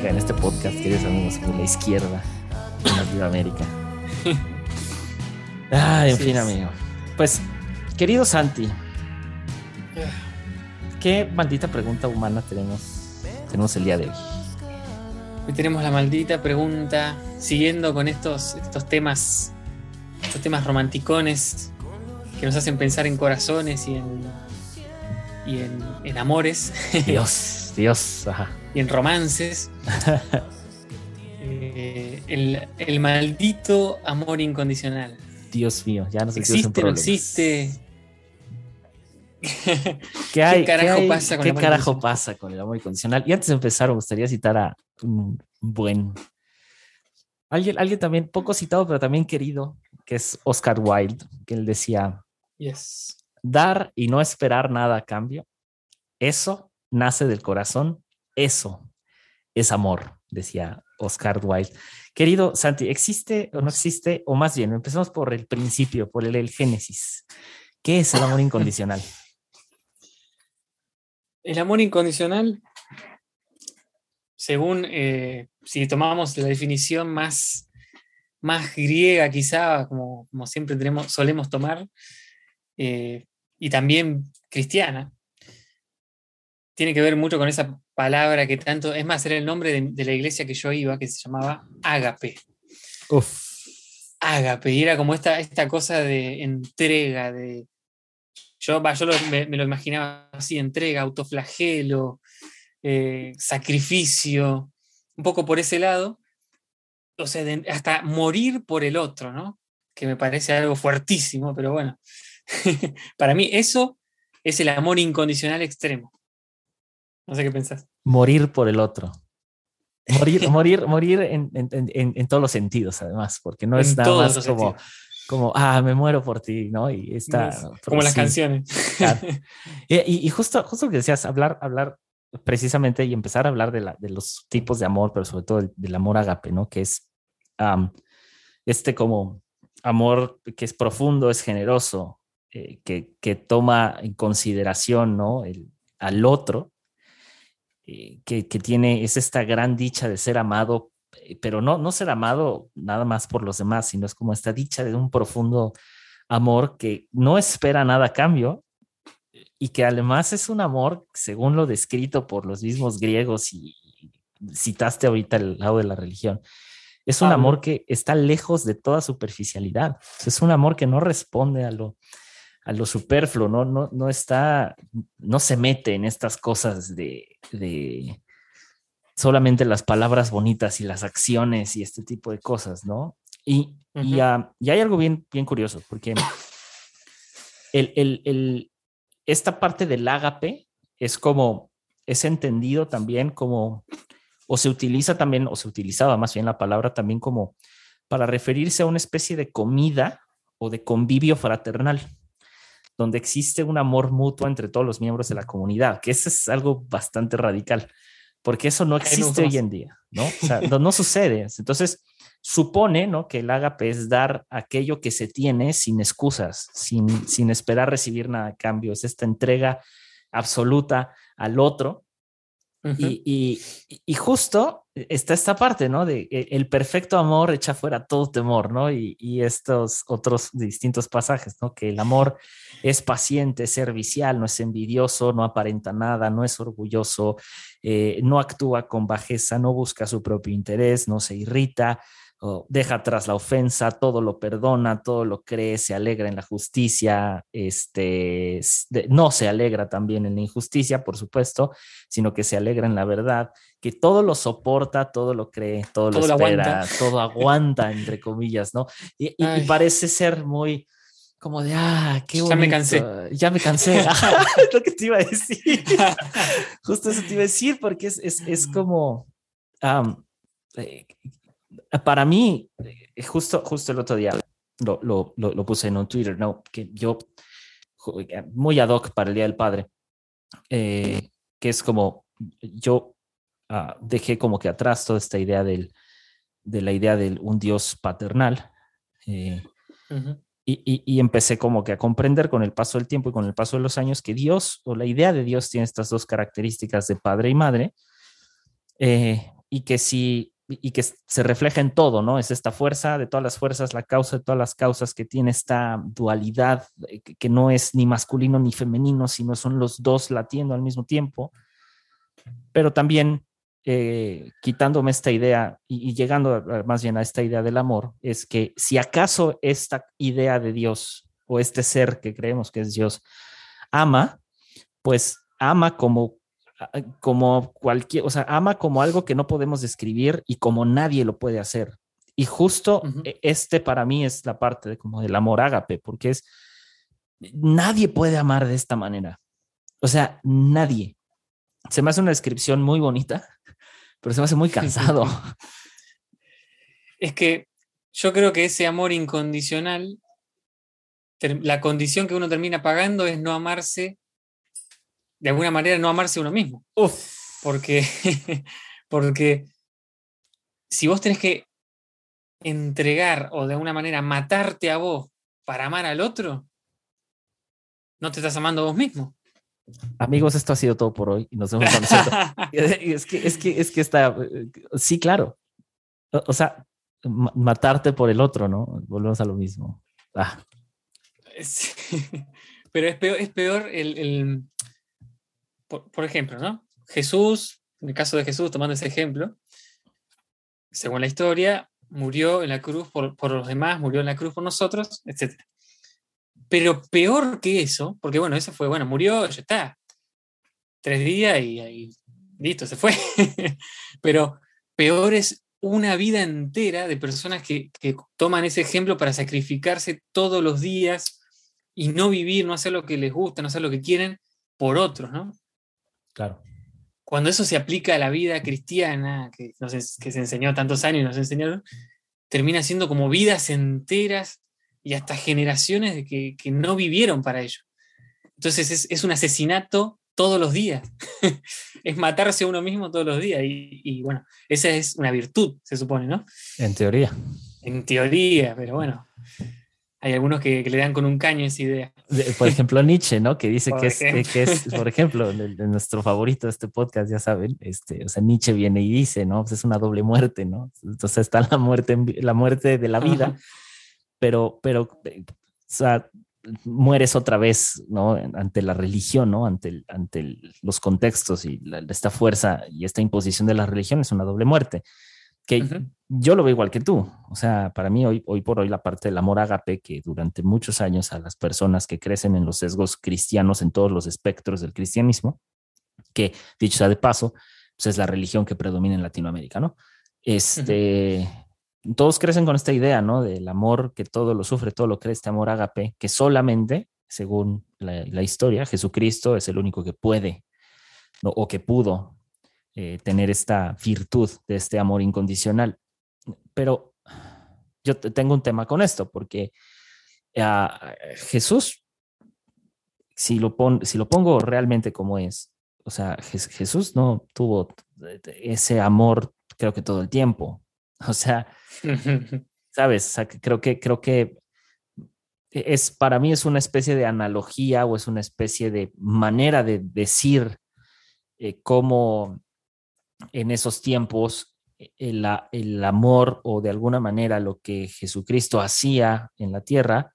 política en este podcast, queridos amigos, de la izquierda en Latinoamérica. Ay, en fin, amigo. Pues, querido Santi, ¿qué maldita pregunta humana tenemos, tenemos el día de hoy? Hoy tenemos la maldita pregunta, siguiendo con estos, estos temas, estos temas romanticones que nos hacen pensar en corazones y en, y en, amores. Dios, Dios, ajá. Y en romances. Eh, el, el maldito amor incondicional. Dios mío, ya no sé ¿Existe, no existe? ¿Qué, hay, ¿Qué carajo, pasa, con ¿qué carajo pasa con el amor incondicional? Y antes de empezar, me gustaría citar a un buen. Alguien, alguien también poco citado, pero también querido, que es Oscar Wilde, que él decía: yes. Dar y no esperar nada a cambio, eso nace del corazón, eso es amor, decía Oscar Wilde. Querido Santi, ¿existe o no existe? O más bien, empezamos por el principio, por el, génesis. ¿Qué es el amor incondicional? El amor incondicional, según eh, si tomamos la definición más, más griega, quizá, como, como siempre tenemos, solemos tomar, eh, y también cristiana, tiene que ver mucho con esa palabra que tanto, es más, era el nombre de, la iglesia que yo iba, que se llamaba Ágape. Uf. Ágape, y era como esta, esta cosa de entrega, de... Yo, yo me, lo imaginaba así, entrega, autoflagelo, eh, sacrificio, un poco por ese lado, o sea, hasta morir por el otro, ¿no? Que me parece algo fuertísimo, pero bueno, para mí eso es el amor incondicional extremo. No sé qué pensás. Morir por el otro. Morir, morir, morir en, en, en, todos los sentidos, además, porque no es nada más como, como, ah, me muero por ti, ¿no? Y está. como las canciones. Y, y, justo, justo lo que decías, hablar, hablar precisamente y empezar a hablar de, la, de los tipos de amor, pero sobre todo del, amor agape, ¿no? Que es este como amor que es profundo, es generoso, eh, que, que, toma en consideración, ¿no? El, al otro eh, que, tiene, es esta gran dicha de ser amado, eh, pero no, no ser amado nada más por los demás, sino es como esta dicha de un profundo amor que no espera nada a cambio y que además es un amor, según lo descrito por los mismos griegos y citaste ahorita el lado de la religión, es un amor que está lejos de toda superficialidad, es un amor que no responde a lo, a lo superfluo, ¿no? No, no está, no se mete en estas cosas de, de solamente las palabras bonitas y las acciones y este tipo de cosas, ¿no? Y, y, hay algo bien, bien curioso, porque el, el, el, esta parte del ágape es como, es entendido también como, o se utiliza también, o se utilizaba más bien la palabra también como para referirse a una especie de comida o de convivio fraternal donde existe un amor mutuo entre todos los miembros de la comunidad, que eso es algo bastante radical, porque eso no existe hoy en día, ¿no? O sea, no, sucede. Entonces, supone, ¿no? Que el ágape es dar aquello que se tiene sin excusas, sin, sin esperar recibir nada a cambio, es esta entrega absoluta al otro. Y, y, justo está esta parte, ¿no? De e, el perfecto amor echa fuera todo temor, ¿no? Y, y, estos otros distintos pasajes, ¿no? Que el amor es paciente, es servicial, no es envidioso, no aparenta nada, no es orgulloso, eh, no actúa con bajeza, no busca su propio interés, no se irrita, deja atrás la ofensa, todo lo perdona, todo lo cree, se alegra en la justicia, este, no se alegra también en la injusticia, por supuesto, sino que se alegra en la verdad, que todo lo soporta, todo lo cree, todo, lo espera, todo aguanta, entre comillas, ¿no? Y, parece ser muy como de, ah, qué bonito. Ya me cansé. Ya me cansé. es lo que te iba a decir. Justo eso te iba a decir, porque es, es, es como, eh, para mí, eh, justo, justo el otro día lo, lo, lo, puse en un Twitter, ¿no? Que yo, muy ad hoc para el Día del Padre, eh, que es como, yo ah, dejé como que atrás toda esta idea del, de la idea de un Dios paternal. Eh, y, y, y, empecé como que a comprender con el paso del tiempo y con el paso de los años que Dios o la idea de Dios tiene estas dos características de padre y madre, eh, y que si y que se refleja en todo, ¿no? Es esta fuerza de todas las fuerzas, la causa de todas las causas que tiene esta dualidad, eh, que no es ni masculino ni femenino, sino son los dos latiendo al mismo tiempo. Pero también eh, quitándome esta idea y, llegando más bien a esta idea del amor, es que si acaso esta idea de Dios o este ser que creemos que es Dios ama, pues ama como como cualquier, o sea, ama como algo que no podemos describir y como nadie lo puede hacer. Y justo e, este para mí es la parte de como del amor ágape, porque es nadie puede amar de esta manera. O sea, nadie. Se me hace una descripción muy bonita, pero se me hace muy cansado. es que yo creo que ese amor incondicional, la condición que uno termina pagando es no amarse de alguna manera no amarse a uno mismo. Porque, porque si vos tenés que entregar o de alguna manera matarte a vos para amar al otro, no te estás amando a vos mismo. Amigos, esto ha sido todo por hoy y nos vemos es que, es que, es que está, sí, claro. O, sea, matarte por el otro, ¿no? Volvemos a lo mismo. Ah. Pero es peor, es peor el, por, ejemplo, ¿no? Jesús, en el caso de Jesús, tomando ese ejemplo, según la historia, murió en la cruz por, los demás, murió en la cruz por nosotros, etc. Pero peor que eso, porque bueno, eso fue, bueno, murió, ya está, tres días y, listo, se fue. Pero peor es una vida entera de personas que, que, toman ese ejemplo para sacrificarse todos los días y no vivir, no hacer lo que les gusta, no hacer lo que quieren por otros, ¿no? Claro. Cuando eso se aplica a la vida cristiana, que, que se enseñó tantos años y nos enseñaron, termina siendo como vidas enteras y hasta generaciones de que, no vivieron para ello. Entonces es, un asesinato todos los días. es matarse a uno mismo todos los días. Y, y, bueno, esa es una virtud, se supone, ¿no? En teoría. En teoría, pero bueno, hay algunos que, le dan con un caño esa idea. Por ejemplo, Nietzsche, ¿no? Que dice que es, que es, por ejemplo, nuestro favorito de este podcast, ya saben, este, o sea, Nietzsche viene y dice, ¿no? Pues es una doble muerte, ¿no? Entonces está la muerte, la muerte de la vida, pero, pero, o sea, mueres otra vez, ¿no? Ante la religión, ¿no? Ante, ante los contextos y esta fuerza y esta imposición de la religión es una doble muerte que yo lo veo igual que tú. O sea, para mí hoy, hoy por hoy la parte del amor agape que durante muchos años a las personas que crecen en los sesgos cristianos en todos los espectros del cristianismo, que dicho sea de paso, pues es la religión que predomina en Latinoamérica, ¿no? Este, todos crecen con esta idea, ¿no? Del amor que todo lo sufre, todo lo cree, este amor agape, que solamente, según la, la historia, Jesucristo es el único que puede ¿no? o que pudo eh, tener esta virtud de este amor incondicional. Pero yo tengo un tema con esto, porque ah, Jesús, si lo, si lo pongo realmente como es, o sea, Jesús no tuvo ese amor, creo que todo el tiempo. O sea, ¿sabes? creo que, creo que es, para mí es una especie de analogía o es una especie de manera de decir eh, cómo en esos tiempos eh, el, el, amor o de alguna manera lo que Jesucristo hacía en la tierra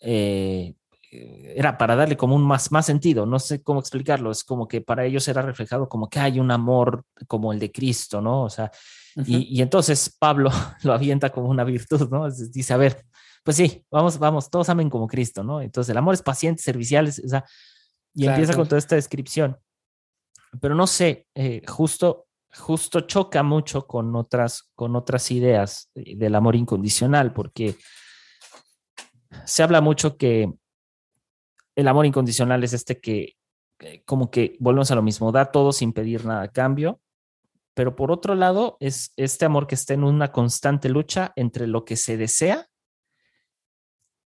eh, era para darle como un más, más sentido, no sé cómo explicarlo, es como que para ellos era reflejado como que hay un amor como el de Cristo, ¿no? O sea, y, entonces Pablo lo avienta como una virtud, ¿no? Dice, a ver, pues sí, vamos, vamos, todos amen como Cristo, ¿no? Entonces el amor es paciente, servicial, o sea, y empieza con toda esta descripción pero no sé, eh, justo, justo choca mucho con otras, con otras ideas del amor incondicional, porque se habla mucho que el amor incondicional es este que, como que volvemos a lo mismo, da todo sin pedir nada a cambio, pero por otro lado es este amor que está en una constante lucha entre lo que se desea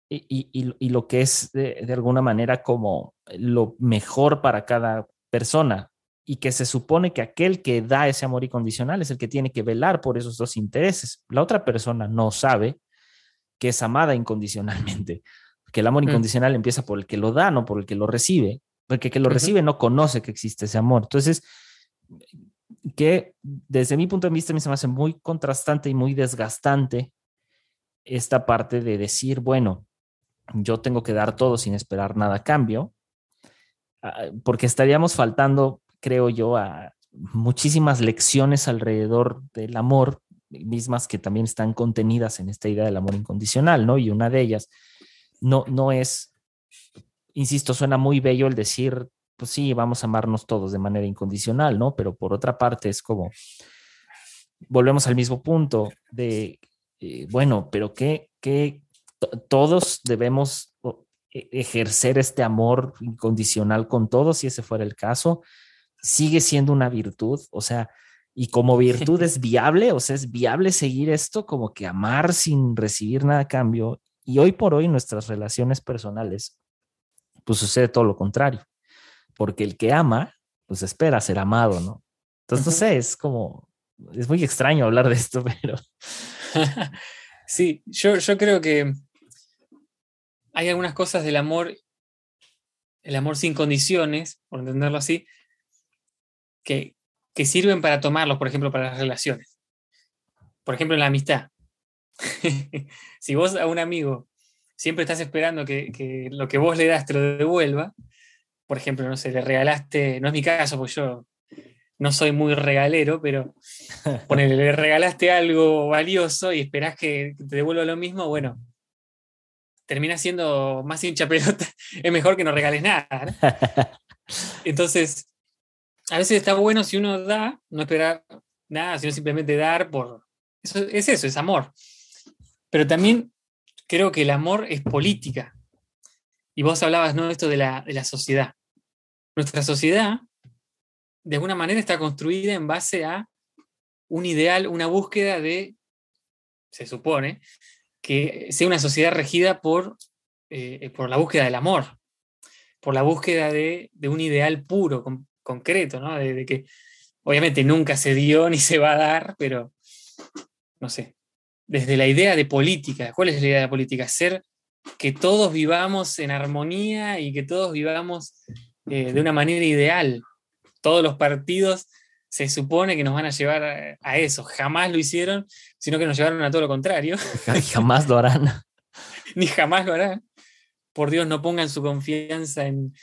y, lo que es de, alguna manera como lo mejor para cada persona y que se supone que aquel que da ese amor incondicional es el que tiene que velar por esos dos intereses. La otra persona no sabe que es amada incondicionalmente, que el amor mm. incondicional empieza por el que lo da, no por el que lo recibe, porque el que lo recibe no conoce que existe ese amor. Entonces, que desde mi punto de vista me se me hace muy contrastante y muy desgastante esta parte de decir, bueno, yo tengo que dar todo sin esperar nada a cambio, ah, porque estaríamos faltando, creo yo, a muchísimas lecciones alrededor del amor, mismas que también están contenidas en esta idea del amor incondicional, ¿no? Y una de ellas no, no es, insisto, suena muy bello el decir, pues sí, vamos a amarnos todos de manera incondicional, ¿no? Pero por otra parte es como, volvemos al mismo punto de, eh, bueno, pero ¿qué, qué todos debemos e, ejercer este amor incondicional con todos, si ese fuera el caso, sigue siendo una virtud, o sea, y como virtud es viable, o sea, es viable seguir esto como que amar sin recibir nada a cambio. Y hoy por hoy nuestras relaciones personales, pues sucede todo lo contrario, porque el que ama, pues espera ser amado, ¿no? Entonces, no sé, es como, es muy extraño hablar de esto, pero... sí, yo, yo creo que hay algunas cosas del amor, el amor sin condiciones, por entenderlo así, que, que sirven para tomarlos, por ejemplo, para las relaciones. Por ejemplo, en la amistad. si vos a un amigo siempre estás esperando que, lo que vos le das te lo devuelva, por ejemplo, no sé, le regalaste, no es mi caso, porque yo no soy muy regalero, pero ponele, le regalaste algo valioso y esperás que te devuelva lo mismo, bueno, termina siendo más hincha pelota, es mejor que no regales nada. Entonces, a veces está bueno si uno da, no esperar nada, sino simplemente dar por... Eso, es eso, es amor. Pero también creo que el amor es política. Y vos hablabas, ¿no? Esto de la, de la sociedad. Nuestra sociedad, de alguna manera, está construida en base a un ideal, una búsqueda de, se supone, que sea una sociedad regida por, eh, por la búsqueda del amor, por la búsqueda de, un ideal puro, concreto, ¿no? De, que obviamente nunca se dio ni se va a dar, pero no sé, desde la idea de política, ¿cuál es la idea de política? Ser que todos vivamos en armonía y que todos vivamos eh, de una manera ideal. Todos los partidos se supone que nos van a llevar a, eso. Jamás lo hicieron, sino que nos llevaron a todo lo contrario. jamás lo harán. Ni jamás lo harán. Por Dios, no pongan su confianza en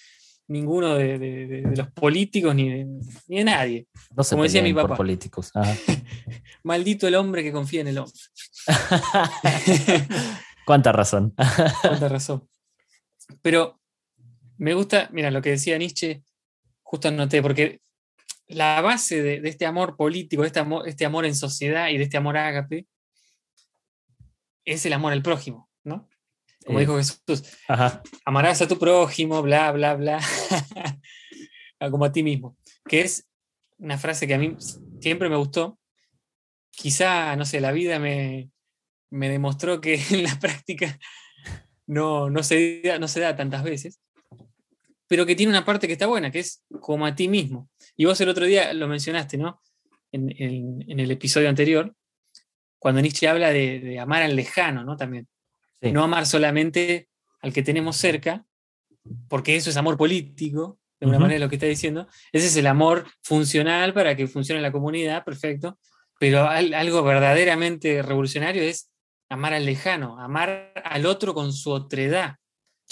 ninguno de, los políticos ni de, ni nadie. No se Como decía mi papá. políticos. Maldito el hombre que confía en el hombre. Cuánta razón. Cuánta razón. Pero me gusta, mira, lo que decía Nietzsche, justo anoté, porque la base de, este amor político, de este amor, este amor en sociedad y de este amor ágape, es el amor al prójimo, ¿no? Como dijo Jesús, amarás a tu prójimo, bla, bla, bla, como a ti mismo, que es una frase que a mí siempre me gustó. Quizá, no sé, la vida me, me demostró que en la práctica no, no, se, no se da tantas veces, pero que tiene una parte que está buena, que es como a ti mismo. Y vos el otro día lo mencionaste, ¿no? En, el episodio anterior, cuando Nietzsche habla de, amar al lejano, ¿no? También. No amar solamente al que tenemos cerca, porque eso es amor político, de alguna manera lo que está diciendo. Ese es el amor funcional para que funcione la comunidad, perfecto. Pero algo verdaderamente revolucionario es amar al lejano, amar al otro con su otredad,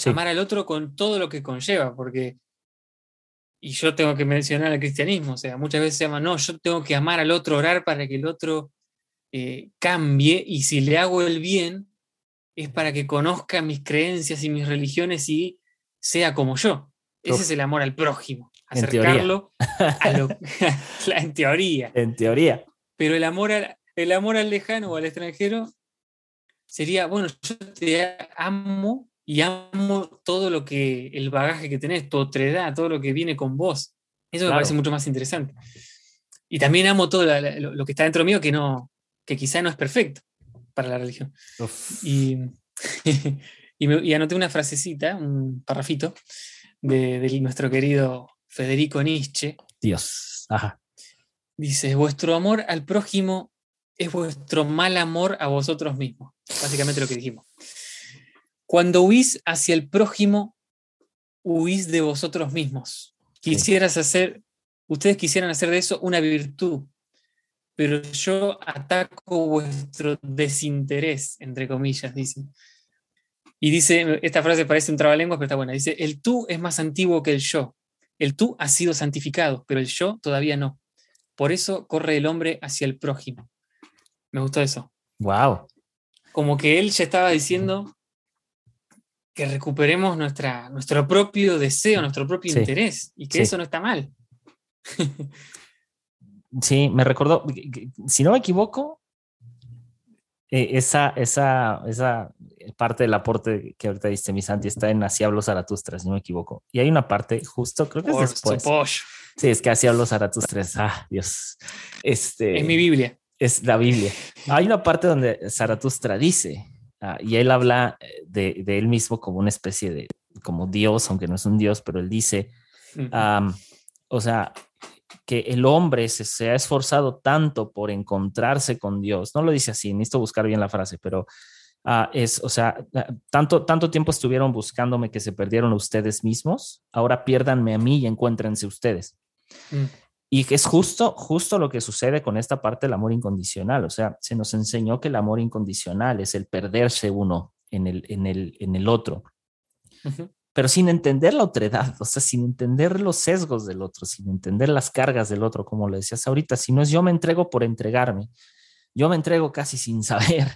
amar al otro con todo lo que conlleva, porque y yo tengo que mencionar el cristianismo, o sea, muchas veces se llama, no, yo tengo que amar al otro, orar para que el otro eh, cambie, y si le hago el bien, es para que conozca mis creencias y mis religiones y sea como yo. Ese es el amor al prójimo, acercarlo a lo, en teoría. En teoría. Pero el amor, el amor al lejano o al extranjero sería, bueno, yo te amo y amo todo lo que, el bagaje que tenés, tu otredad, todo lo que viene con vos. Eso me parece mucho más interesante. Y también amo todo lo, que está dentro mío que no, que quizá no es perfecto para la religión. Y, y, anoté una frasecita, un parrafito, de, nuestro querido Federico Nietzsche. Dios. Dice, vuestro amor al prójimo es vuestro mal amor a vosotros mismos. Básicamente lo que dijimos. Cuando huís hacia el prójimo, huís de vosotros mismos. Quisieras hacer, ustedes quisieran hacer de eso una virtud, pero yo ataco vuestro desinterés, entre comillas, dice. Y dice, esta frase parece un trabalenguas, pero está buena. Dice, el tú es más antiguo que el yo. El tú ha sido santificado, pero el yo todavía no. Por eso corre el hombre hacia el prójimo. Me gustó eso. Wow. Como que él ya estaba diciendo que recuperemos nuestra, nuestro propio deseo, nuestro propio Sí. interés, y que Sí. eso no está mal. Sí, me recordó, si no me equivoco, eh, esa, esa, esa parte del aporte que ahorita diste, mi Santi, está en Así hablo Zaratustra, si no me equivoco. Y hay una parte justo, creo que es después. su pollo. Sí, es que Así hablo Zaratustra. Ah, Dios. Este, Es mi Biblia. es la Biblia. Hay una parte donde Zaratustra dice, ah, y él habla eh, de, de él mismo como una especie de, como Dios, aunque no es un Dios, pero él dice, Am, o sea, que el hombre se, se ha esforzado tanto por encontrarse con Dios. No lo dice así, necesito buscar bien la frase, pero ah, es, o sea, tanto, tanto tiempo estuvieron buscándome que se perdieron ustedes mismos, ahora piérdanme a mí y encuéntrense ustedes. Mm. Y es justo, justo lo que sucede con esta parte del amor incondicional. O sea, se nos enseñó que el amor incondicional es el perderse uno en el, en el, en el otro Ujú. Pero sin entender la otredad, o sea, sin entender los sesgos del otro, sin entender las cargas del otro, como lo decías ahorita, si no es yo me entrego por entregarme, yo me entrego casi sin saber,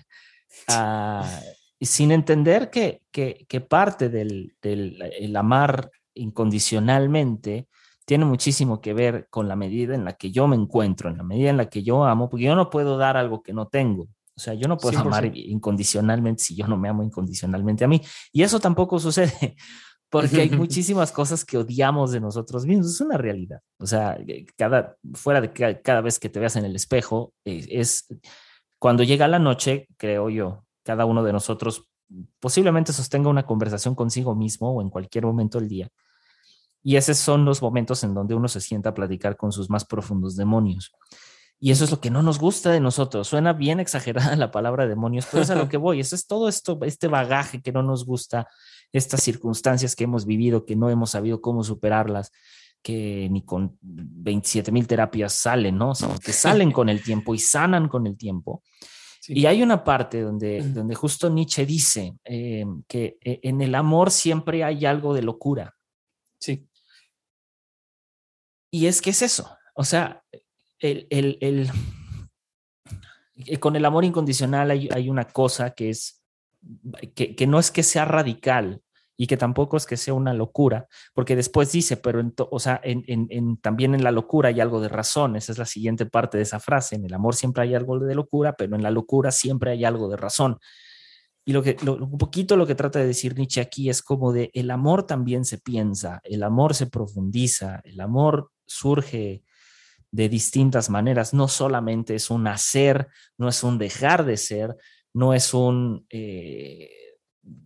y sin entender que, que, que parte del, del el amar incondicionalmente tiene muchísimo que ver con la medida en la que yo me encuentro, en la medida en la que yo amo, porque yo no puedo dar algo que no tengo. O sea, yo no puedo 100%. amar incondicionalmente si yo no me amo incondicionalmente a mí. Y eso tampoco sucede porque hay muchísimas cosas que odiamos de nosotros mismos. Es una realidad. O sea, eh, cada, fuera de que cada vez que te veas en el espejo, eh, es cuando llega la noche, creo yo, cada uno de nosotros posiblemente sostenga una conversación consigo mismo o en cualquier momento del día. Y esos son los momentos en donde uno se sienta a platicar con sus más profundos demonios. Y eso es lo que no nos gusta de nosotros. Suena bien exagerada la palabra demonios, pero es a lo que voy. Eso es todo esto, este bagaje que no nos gusta, estas circunstancias que hemos vivido, que no hemos sabido cómo superarlas, que ni con 27 mil terapias salen, ¿no? O sea, que salen con el tiempo y sanan con el tiempo. Sí. Y hay una parte donde, donde justo Nietzsche dice eh, que eh, en el amor siempre hay algo de locura. Sí. Y es que es eso. O sea, el, el, el- eh, con el amor incondicional hay, hay una cosa que es que, no es que sea radical y que tampoco es que sea una locura, porque después dice, pero en to- o sea, en, también en la locura hay algo de razón. Esa es la siguiente parte de esa frase. En el amor siempre hay algo de locura, pero en la locura siempre hay algo de razón. Y lo que, un poquito lo que trata de decir Nietzsche aquí es como de el amor también se piensa, el amor se profundiza, el amor surge de distintas maneras, no solamente es un hacer, no es un dejar de ser, no es un, eh,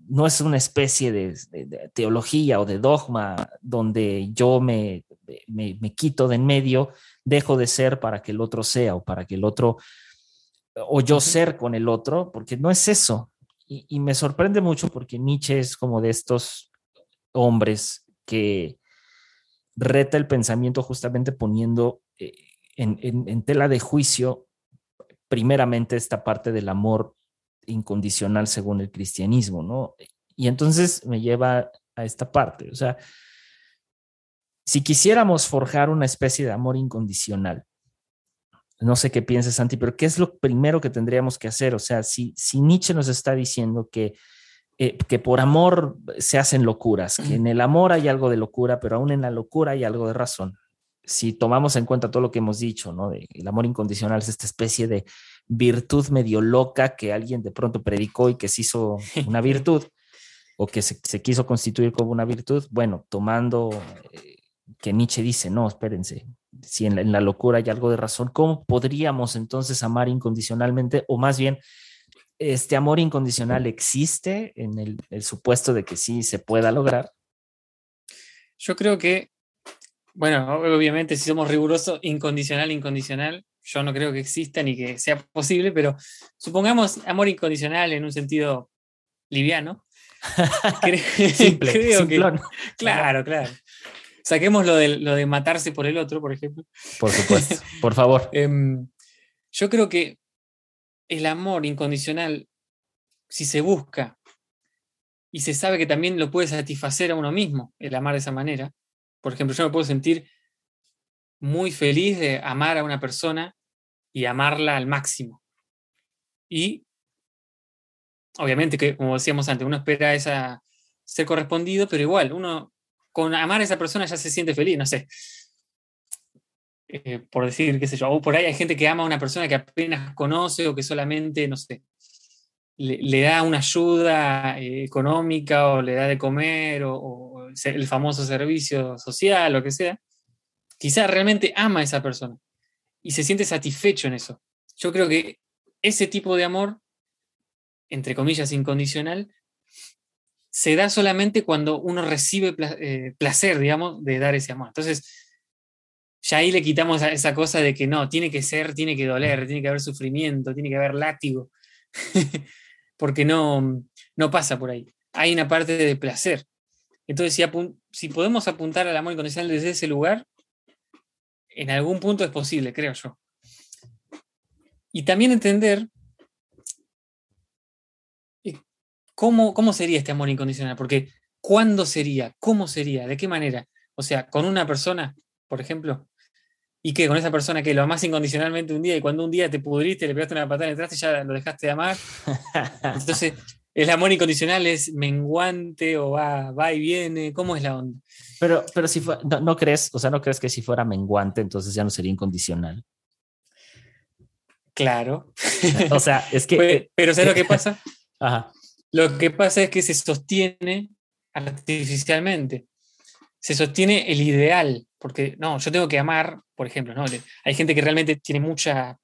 no es una especie de, de- de teología o de dogma donde yo me, me, me quito de en medio, dejo de ser para que el otro sea o para que el otro, o yo ser con el otro, porque no es eso. Y, y me sorprende mucho porque Nietzsche es como de estos hombres que reta el pensamiento justamente poniendo eh, en, en- en tela de juicio primeramente esta parte del amor incondicional según el cristianismo, ¿no? Y entonces me lleva a esta parte, o sea, si quisiéramos forjar una especie de amor incondicional, no sé qué pienses, Santi, pero ¿qué es lo primero que tendríamos que hacer? O sea, si, si Nietzsche nos está diciendo que, eh, que por amor se hacen locuras, que en el amor hay algo de locura, pero aún en la locura hay algo de razón. Si tomamos en cuenta todo lo que hemos dicho, ¿no? De, el amor incondicional es esta especie de virtud medio loca que alguien de pronto predicó y que se hizo una virtud o que se, se quiso constituir como una virtud. Bueno, tomando eh, que Nietzsche dice, no, espérense, si en la, en la, locura hay algo de razón, ¿cómo podríamos entonces amar incondicionalmente? O más bien, ¿este amor incondicional existe en el, el supuesto de que sí se pueda lograr? Yo creo que, bueno, obviamente si somos rigurosos, incondicional, incondicional, yo no creo que exista ni que sea posible, pero supongamos amor incondicional en un sentido liviano. Simple, creo simplón. que, claro, claro. saquemos lo de, lo de matarse por el otro, por ejemplo. Por supuesto, por favor. Em, yo creo que el amor incondicional, si se busca y se sabe que también lo puede satisfacer a uno mismo, el amar de esa manera, por ejemplo, yo me puedo sentir muy feliz de amar a una persona y amarla al máximo. Y obviamente que, como decíamos antes, uno espera esa, ser correspondido, pero igual, uno con amar a esa persona ya se siente feliz, no sé. Eh, por decir, qué sé yo, o por ahí hay gente que ama a una persona que apenas conoce o que solamente, no sé, le, da una ayuda eh, económica o le da de comer o, o, el famoso servicio social, lo que sea. Quizás realmente ama a esa persona y se siente satisfecho en eso. Yo creo que ese tipo de amor entre comillas, incondicional, se da solamente cuando uno recibe eh, placer, digamos, de dar ese amor. Entonces, ya ahí le quitamos esa cosa de que no, tiene que ser, tiene que doler, tiene que haber sufrimiento, tiene que haber látigo, porque no, no pasa por ahí. Hay una parte de placer. Entonces, si, si podemos apuntar al amor incondicional desde ese lugar, en algún punto es posible, creo yo. Y también entender ¿Cómo, sería este amor incondicional? Porque ¿cuándo sería? ¿Cómo sería? ¿De qué manera? O sea, con una persona, por ejemplo, y que con esa persona que lo amas incondicionalmente un día y cuando un día te pudriste, le pegaste una patada en el traste, ya lo dejaste de amar. Entonces, ¿el amor incondicional es menguante o va, va y viene? ¿Cómo es la onda? Pero, pero si no, crees, o sea, no crees que si fuera menguante, entonces ya no sería incondicional. Claro. o sea, es que. Pero, pero ¿sabes lo que pasa? Ajá. Lo que pasa es que se sostiene artificialmente. Se sostiene el ideal, porque no, yo tengo que amar, por ejemplo, ¿no? Hay gente que realmente tiene mucha,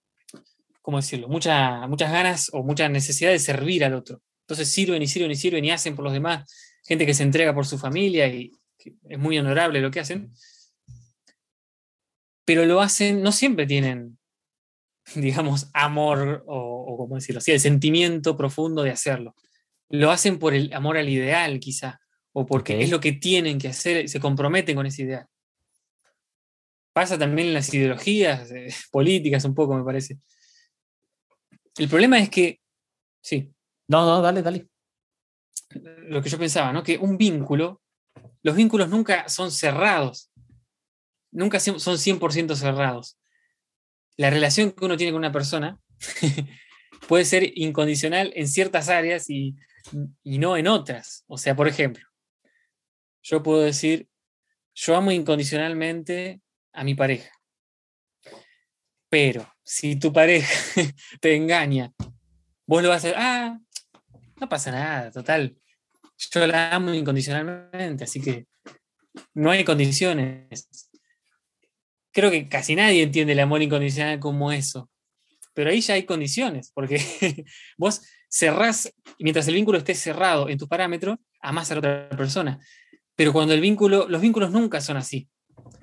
¿cómo decirlo? Mucha, muchas ganas o mucha necesidad de servir al otro. Entonces sirven y sirven y sirven y hacen por los demás. Gente que se entrega por su familia y es muy honorable lo que hacen. Pero lo hacen, no siempre tienen, digamos, amor o, o ¿cómo decirlo así? El sentimiento profundo de hacerlo lo hacen por el amor al ideal, quizá, o porque es lo que tienen que hacer, se comprometen con ese ideal. Pasa también en las ideologías eh, políticas un poco, me parece. El problema es que, sí. No, no, dale, dale. Lo que yo pensaba, ¿no? Que un vínculo, los vínculos nunca son cerrados, nunca son 100% cerrados. La relación que uno tiene con una persona puede ser incondicional en ciertas áreas y no en otras. O sea, por ejemplo, yo puedo decir, yo amo incondicionalmente a mi pareja. Pero si tu pareja te engaña, vos lo vas a hacer, ah, no pasa nada, total. Yo la amo incondicionalmente, así que no hay condiciones. Creo que casi nadie entiende el amor incondicional como eso. Pero ahí ya hay condiciones, porque vos cerrás, mientras el vínculo esté cerrado en tus parámetros, amás a la otra persona. Pero cuando el vínculo, los vínculos nunca son así,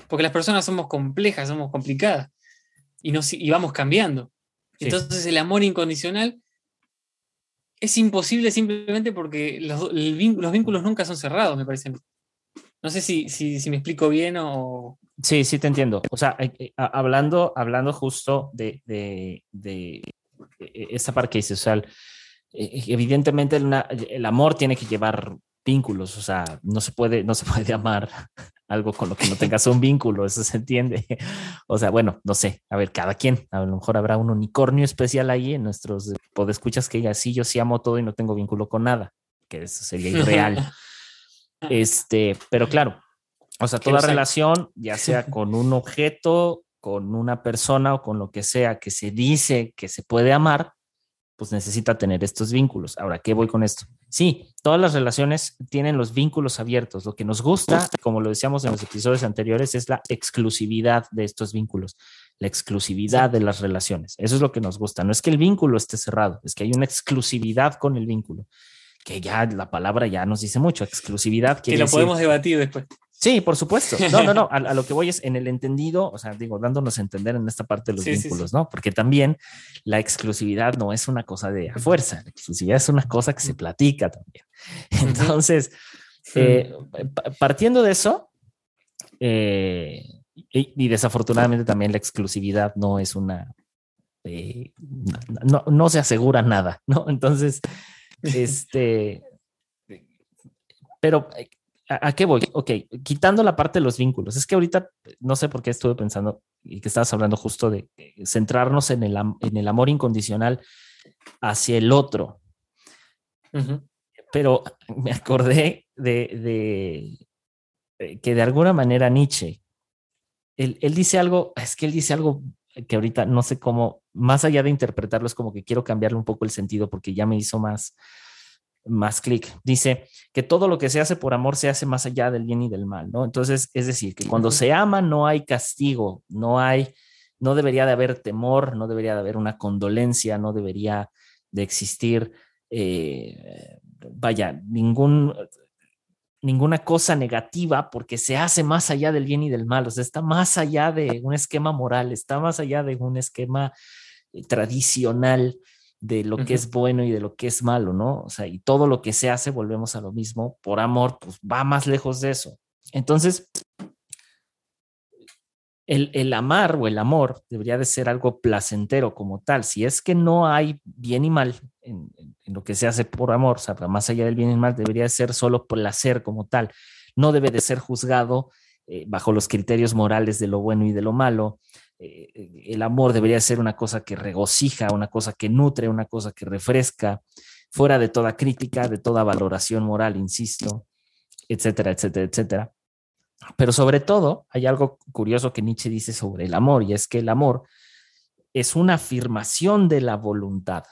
porque las personas somos complejas, somos complicadas y, nos, y vamos cambiando. Entonces el amor incondicional es imposible simplemente porque los, los, vínculos nunca son cerrados, me parece. No sé si, si, me explico bien o... Sí, sí te entiendo. O sea, eh, eh, hablando, hablando justo de, de, de, e, esa parte que dices, o sea, eh, evidentemente el, amor tiene que llevar vínculos, o sea, no se puede, no se puede amar algo con lo que no tengas un vínculo, eso se entiende. O sea, bueno, no sé, a ver, cada quien, a lo mejor habrá un unicornio especial ahí en nuestros podescuchas que diga, sí, yo sí amo todo y no tengo vínculo con nada, que eso sería irreal. este, pero claro, o sea, toda relación, ya sea con un objeto, con una persona o con lo que sea que se dice que se puede amar, pues necesita tener estos vínculos. Ahora, ¿qué voy con esto? Sí, todas las relaciones tienen los vínculos abiertos. Lo que nos gusta, como lo decíamos en los episodios anteriores, es la exclusividad de estos vínculos, la exclusividad de las relaciones. Eso es lo que nos gusta. No es que el vínculo esté cerrado, es que hay una exclusividad con el vínculo, que ya la palabra ya nos dice mucho, exclusividad. Que lo podemos debatir después. Sí, por supuesto. No, no, no. A, lo que voy es en el entendido, o sea, digo, dándonos a entender en esta parte de los vínculos, ¿no? Porque también la exclusividad no es una cosa de a fuerza. La exclusividad es una cosa que se platica también. Entonces, eh, partiendo de eso, Eh, y, desafortunadamente también la exclusividad no es una, eh, no, no, se asegura nada, ¿no? Entonces, este, pero ¿a, qué voy? Ok, quitando la parte de los vínculos, es que ahorita no sé por qué estuve pensando y que estabas hablando justo de centrarnos en el, en el amor incondicional hacia el otro. Pero me acordé de, de, que de alguna manera Nietzsche, él, él, dice algo, es que él dice algo que ahorita no sé cómo, más allá de interpretarlo, es como que quiero cambiarle un poco el sentido porque ya me hizo más, más clic. Dice que todo lo que se hace por amor se hace más allá del bien y del mal, ¿no? Entonces, es decir, que cuando se ama no hay castigo, no hay, no debería de haber temor, no debería de haber una condolencia, no debería de existir, eh, vaya, ningún, ninguna cosa negativa porque se hace más allá del bien y del mal, o sea, está más allá de un esquema moral, está más allá de un esquema eh, tradicional de lo que es bueno y de lo que es malo, ¿no? O sea, y todo lo que se hace, volvemos a lo mismo, por amor, pues va más lejos de eso. Entonces, el, amar o el amor debería de ser algo placentero como tal. Si es que no hay bien y mal en, lo que se hace por amor, o sea, más allá del bien y mal, debería de ser solo placer como tal. No debe de ser juzgado eh, bajo los criterios morales de lo bueno y de lo malo. Eh, el amor debería ser una cosa que regocija, una cosa que nutre, una cosa que refresca, fuera de toda crítica, de toda valoración moral, insisto, etcétera, etcétera, etcétera. Pero sobre todo, hay algo curioso que Nietzsche dice sobre el amor, y es que el amor es una afirmación de la voluntad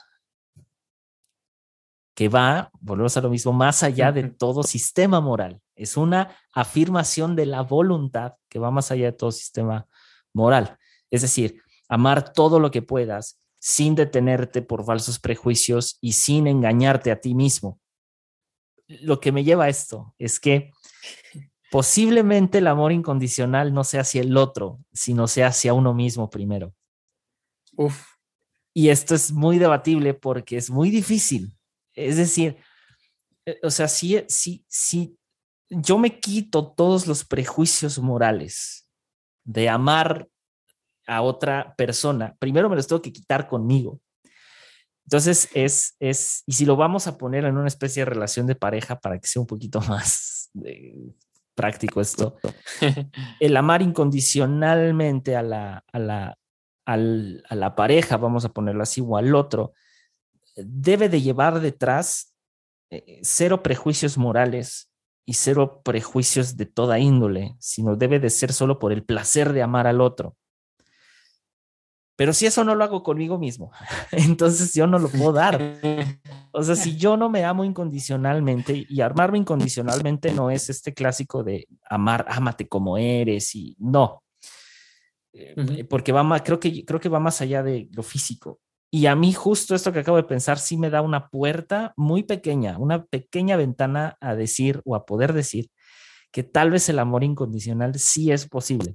que va, volvemos a lo mismo, más allá de todo sistema moral. Es una afirmación de la voluntad que va más allá de todo sistema moral. Es decir, amar todo lo que puedas sin detenerte por falsos prejuicios y sin engañarte a ti mismo. Lo que me lleva a esto es que posiblemente el amor incondicional no sea hacia el otro, sino sea hacia uno mismo primero. Uf. Y esto es muy debatible porque es muy difícil. Es decir, eh, o sea, si, si, si yo me quito todos los prejuicios morales de amar a otra persona, primero me los tengo que quitar conmigo. Entonces es, es, y si lo vamos a poner en una especie de relación de pareja para que sea un poquito más práctico esto, el amar incondicionalmente a la, a la, a la pareja, vamos a ponerlo así, o al otro, debe de llevar detrás eh, cero prejuicios morales y cero prejuicios de toda índole, sino debe de ser solo por el placer de amar al otro. Pero si eso no lo hago conmigo mismo, entonces yo no lo puedo dar. O sea, si yo no me amo incondicionalmente y amarme incondicionalmente no es este clásico de amar, ámate como eres y no. Eh, porque va más, creo que, creo que va más allá de lo físico. Y a mí justo esto que acabo de pensar sí me da una puerta muy pequeña, una pequeña ventana a decir o a poder decir que tal vez el amor incondicional sí es posible.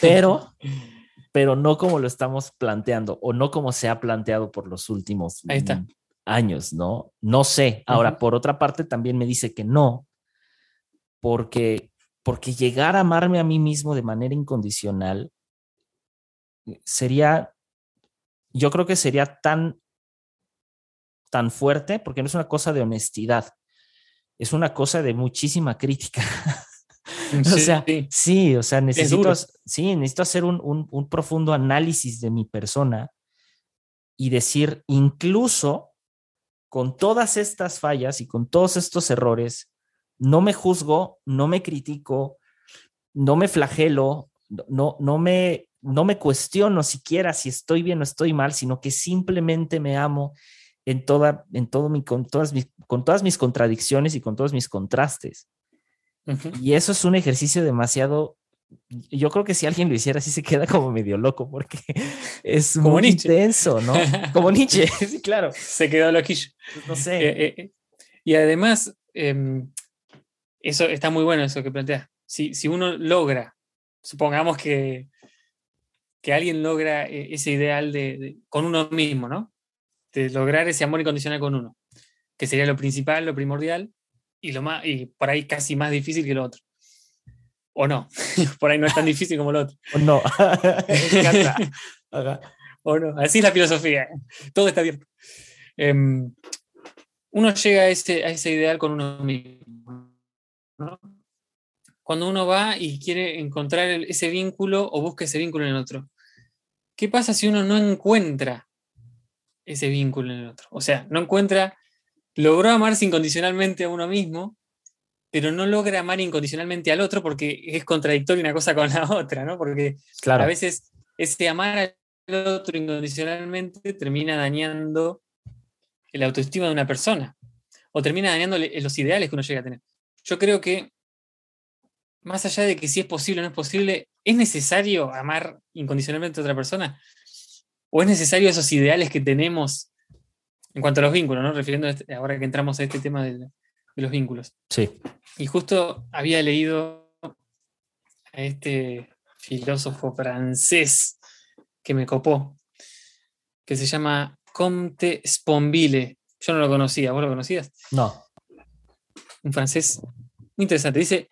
Pero pero no como lo estamos planteando o no como se ha planteado por los últimos años, ¿no? No sé. Ahora, por otra parte, también me dice que no, porque, porque llegar a amarme a mí mismo de manera incondicional sería, yo creo que sería tan, tan fuerte, porque no es una cosa de honestidad, es una cosa de muchísima crítica. o sea, sí. o sea, necesito, sí, necesito hacer un, un, profundo análisis de mi persona y decir, incluso con todas estas fallas y con todos estos errores, no me juzgo, no me critico, no me flagelo, no, no, me, no me cuestiono siquiera si estoy bien o estoy mal, sino que simplemente me amo en, toda, en todo mi, con, todas mis, con todas mis contradicciones y con todos mis contrastes. Y eso es un ejercicio demasiado yo creo que si alguien lo hiciera así se queda como medio loco porque es muy intenso, ¿no? Como Nietzsche, sí, claro. Se quedó loquillo. Pues no sé. Eh, eh, eh, y además, em, eso está muy bueno eso que planteas. Si, si uno logra, supongamos que, que alguien logra ese ideal de, con uno mismo, ¿no? De lograr ese amor incondicional con uno, que sería lo principal, lo primordial, y, lo más, y por ahí casi más difícil que lo otro. o no. Por ahí no es tan difícil como lo otro. O no. o no. Así es la filosofía. Todo está abierto. Em, uno llega a ese, a ese ideal con uno mismo. Cuando uno va y quiere encontrar ese vínculo o busca ese vínculo en el otro. ¿Qué pasa si uno no encuentra ese vínculo en el otro? O sea, no encuentra, logró amarse incondicionalmente a uno mismo, pero no logra amar incondicionalmente al otro porque es contradictorio una cosa con la otra, ¿no? Porque a veces ese amar al otro incondicionalmente termina dañando la autoestima de una persona o termina dañando los ideales que uno llega a tener. Yo creo que, más allá de que si es posible o no es posible, ¿es necesario amar incondicionalmente a otra persona? ¿O es necesario esos ideales que tenemos en cuanto a los vínculos, ¿no? refiriendo este, ahora que entramos a este tema de, los vínculos? Sí. Y justo había leído a este filósofo francés que me copó, que se llama Comte Sponville. Yo no lo conocía, ¿vos lo conocías? No. Un francés muy interesante. Dice,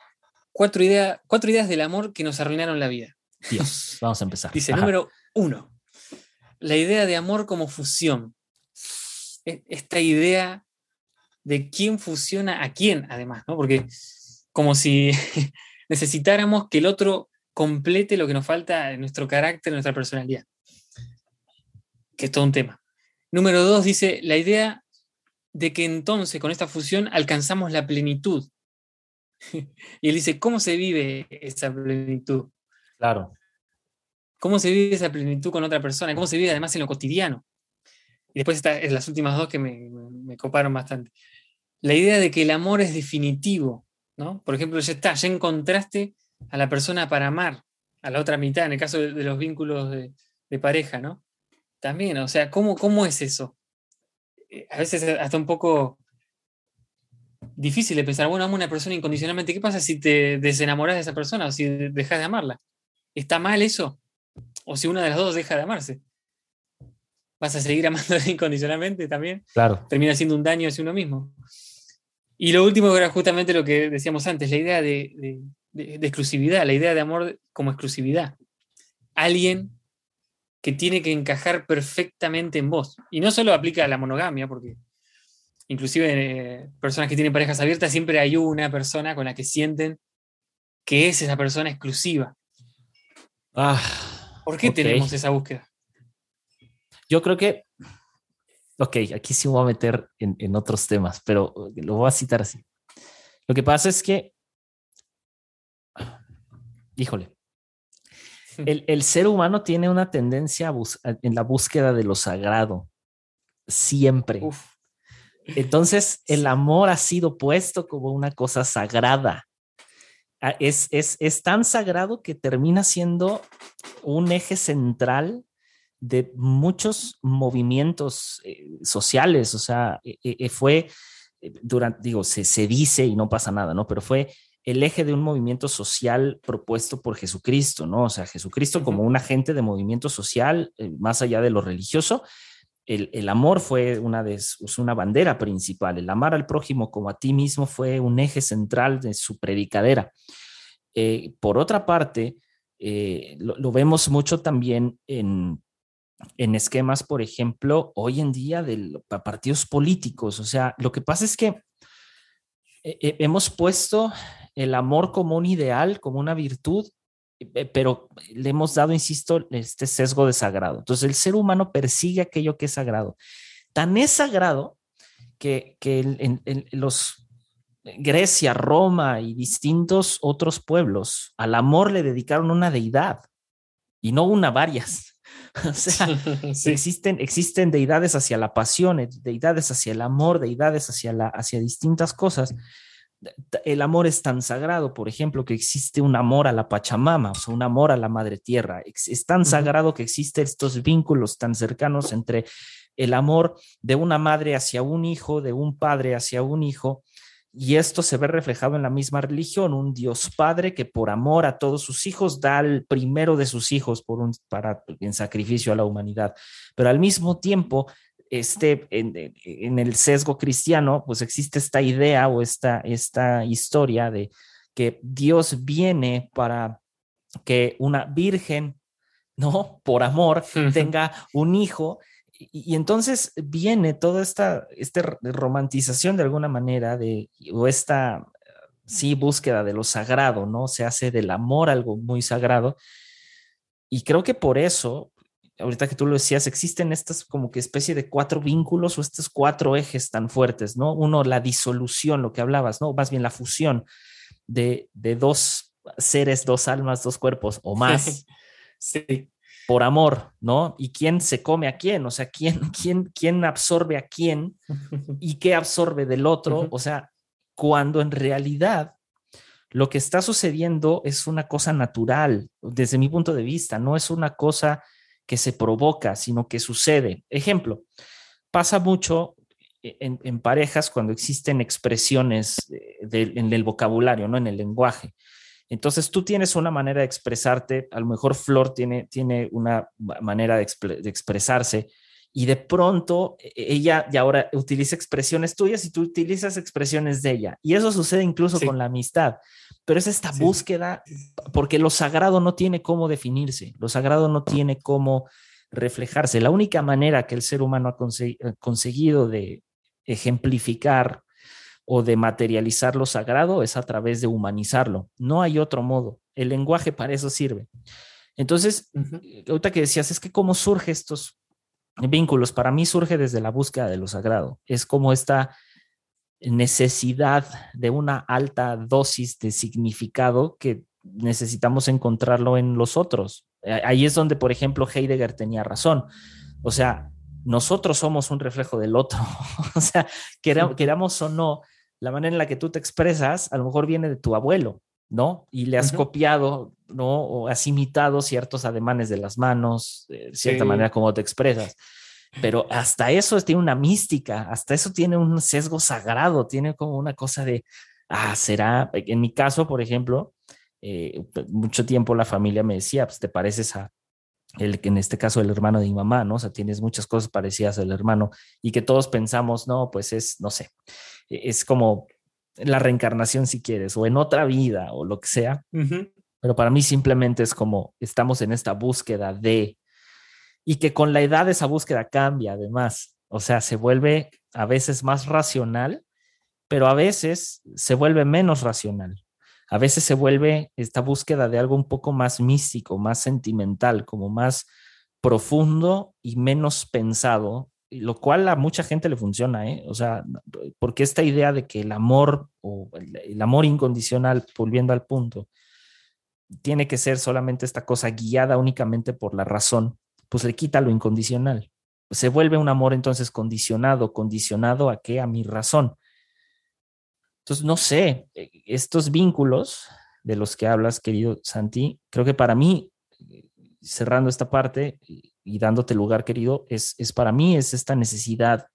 cuatro, cuatro ideas del amor que nos arruinaron la vida. Dios, vamos a empezar. Dice, número uno, la idea de amor como fusión. E, esta idea de quién fusiona a quién, además, ¿no? Porque como si necesitáramos que el otro complete lo que nos falta en nuestro carácter, en nuestra personalidad. Que es todo un tema. Número dos dice la idea de que entonces con esta fusión alcanzamos la plenitud. y él dice, ¿cómo se vive esa plenitud? Claro. ¿Cómo se vive esa plenitud con otra persona? ¿Cómo se vive además en lo cotidiano? Y después están las últimas dos que me, me, coparon bastante. La idea de que el amor es definitivo, ¿no? Por ejemplo, ya está, ya encontraste a la persona para amar, a la otra mitad, en el caso de, los vínculos de, de, pareja, ¿no? También, o sea, ¿cómo, cómo es eso? Eh, a veces hasta un poco difícil de pensar, bueno, amo a una persona incondicionalmente, ¿qué pasa si te desenamoras de esa persona o si dejas de amarla? ¿Está mal eso? ¿O si una de las dos deja de amarse? ¿Vas a seguir amándola incondicionalmente también? Claro. Termina siendo un daño hacia uno mismo. Y lo último era justamente lo que decíamos antes, la idea de, de exclusividad, la idea de amor como exclusividad. Alguien que tiene que encajar perfectamente en vos. Y no solo aplica a la monogamia, porque inclusive eh, personas que tienen parejas abiertas, siempre hay una persona con la que sienten que es esa persona exclusiva. Ah, ¿Por qué tenemos esa búsqueda? Yo creo que, ok, aquí sí me voy a meter en, en otros temas, pero lo voy a citar así. Lo que pasa es que, híjole, el, ser humano tiene una tendencia en la búsqueda de lo sagrado, siempre. Entonces, el amor ha sido puesto como una cosa sagrada. Ah, es, es, tan sagrado que termina siendo un eje central de muchos movimientos eh, sociales. O sea, eh, eh, fue durante, digo, se, se dice y no pasa nada, ¿no? Pero fue el eje de un movimiento social propuesto por Jesucristo, ¿no? O sea, Jesucristo como un agente de movimiento social, más allá de lo religioso, el, amor fue una, de, una bandera principal, el amar al prójimo como a ti mismo fue un eje central de su predicadera. Eh, por otra parte, eh, lo, vemos mucho también en, en esquemas, por ejemplo, hoy en día de partidos políticos. O sea, lo que pasa es que hemos puesto el amor como un ideal, como una virtud, eh, pero le hemos dado, insisto, este sesgo de sagrado. Entonces el ser humano persigue aquello que es sagrado. Tan es sagrado que, en, los Grecia, Roma y distintos otros pueblos al amor le dedicaron una deidad y no una, varias. O sea, existen, existen deidades hacia la pasión, deidades hacia el amor, deidades hacia, la, hacia distintas cosas. El amor es tan sagrado, por ejemplo, que existe un amor a la Pachamama, o sea, un amor a la Madre Tierra. Es tan sagrado que existen estos vínculos tan cercanos entre el amor de una madre hacia un hijo, de un padre hacia un hijo, y esto se ve reflejado en la misma religión, un Dios Padre que por amor a todos sus hijos da el primero de sus hijos por un, para, en sacrificio a la humanidad. Pero al mismo tiempo, este, en, el sesgo cristiano, pues existe esta idea o esta, esta historia de que Dios viene para que una virgen, ¿no? Por amor, tenga un hijo. Y, entonces viene toda esta, esta romantización de alguna manera de, o esta, sí, búsqueda de lo sagrado, ¿no? Se hace del amor algo muy sagrado. Y creo que por eso ahorita que tú lo decías, existen estas como que especie de cuatro vínculos o estos cuatro ejes tan fuertes, ¿no? Uno, la disolución, lo que hablabas, ¿no? Más bien la fusión de, dos seres, dos almas, dos cuerpos o más. Sí. Por amor, ¿no? Y quién se come a quién, o sea, quién, quién, quién absorbe a quién y qué absorbe del otro, o sea, cuando en realidad lo que está sucediendo es una cosa natural, desde mi punto de vista, no es una cosa que se provoca, sino que sucede. Ejemplo, pasa mucho en, parejas cuando existen expresiones en el vocabulario, ¿no? En el lenguaje. Entonces tú tienes una manera de expresarte, a lo mejor Flor tiene, tiene una manera de, expresarse y de pronto e, ella ya ahora utiliza expresiones tuyas y tú utilizas expresiones de ella. Y eso sucede incluso con la amistad pero es esta búsqueda, porque lo sagrado no tiene cómo definirse, lo sagrado no tiene cómo reflejarse. La única manera que el ser humano ha conseguido de ejemplificar o de materializar lo sagrado es a través de humanizarlo. No hay otro modo. El lenguaje para eso sirve. Entonces, ahorita que decías, es que cómo surge estos vínculos, para mí surge desde la búsqueda de lo sagrado. Es como esta necesidad de una alta dosis de significado que necesitamos encontrarlo en los otros. Ahí es donde, por ejemplo, Heidegger tenía razón. O sea, nosotros somos un reflejo del otro. o sea, queramos o no, la manera en la que tú te expresas a lo mejor viene de tu abuelo, ¿no? Y le has copiado, ¿no? O has imitado ciertos ademanes de las manos, de cierta manera como te expresas pero hasta eso tiene una mística, hasta eso tiene un sesgo sagrado, tiene como una cosa de, ah, será, en mi caso, por ejemplo, eh, mucho tiempo la familia me decía, pues te pareces a, el que en este caso el hermano de mi mamá, ¿no? O sea, tienes muchas cosas parecidas al hermano y que todos pensamos, no, pues es, no sé, es como la reencarnación si quieres, o en otra vida, o lo que sea. Pero para mí simplemente es como estamos en esta búsqueda de y que con la edad esa búsqueda cambia además. O sea, se vuelve a veces más racional, pero a veces se vuelve menos racional. A veces se vuelve esta búsqueda de algo un poco más místico, más sentimental, como más profundo y menos pensado, lo cual a mucha gente le funciona, ¿eh? O sea, porque esta idea de que el amor o el amor incondicional, volviendo al punto, tiene que ser solamente esta cosa guiada únicamente por la razón, pues le quita lo incondicional. Se vuelve un amor entonces condicionado, condicionado a qué? A mi razón. Entonces, no sé, eh, estos vínculos de los que hablas, querido Santi, creo que para mí, cerrando esta parte y dándote lugar, querido, es, es para mí es esta necesidad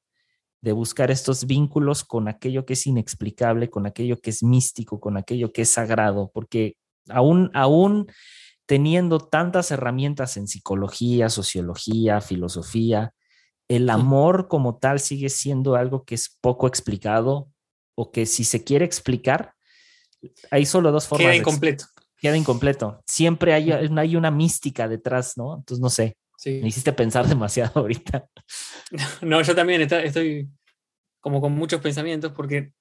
de buscar estos vínculos con aquello que es inexplicable, con aquello que es místico, con aquello que es sagrado, porque aún, aún teniendo tantas herramientas en psicología, sociología, filosofía, el amor como tal sigue siendo algo que es poco explicado o que si se quiere explicar, hay solo dos formas. Queda incompleto. queda incompleto. Siempre hay, hay una mística detrás, ¿no? Entonces, no sé. Me hiciste pensar demasiado ahorita. No, yo también estoy como con muchos pensamientos porque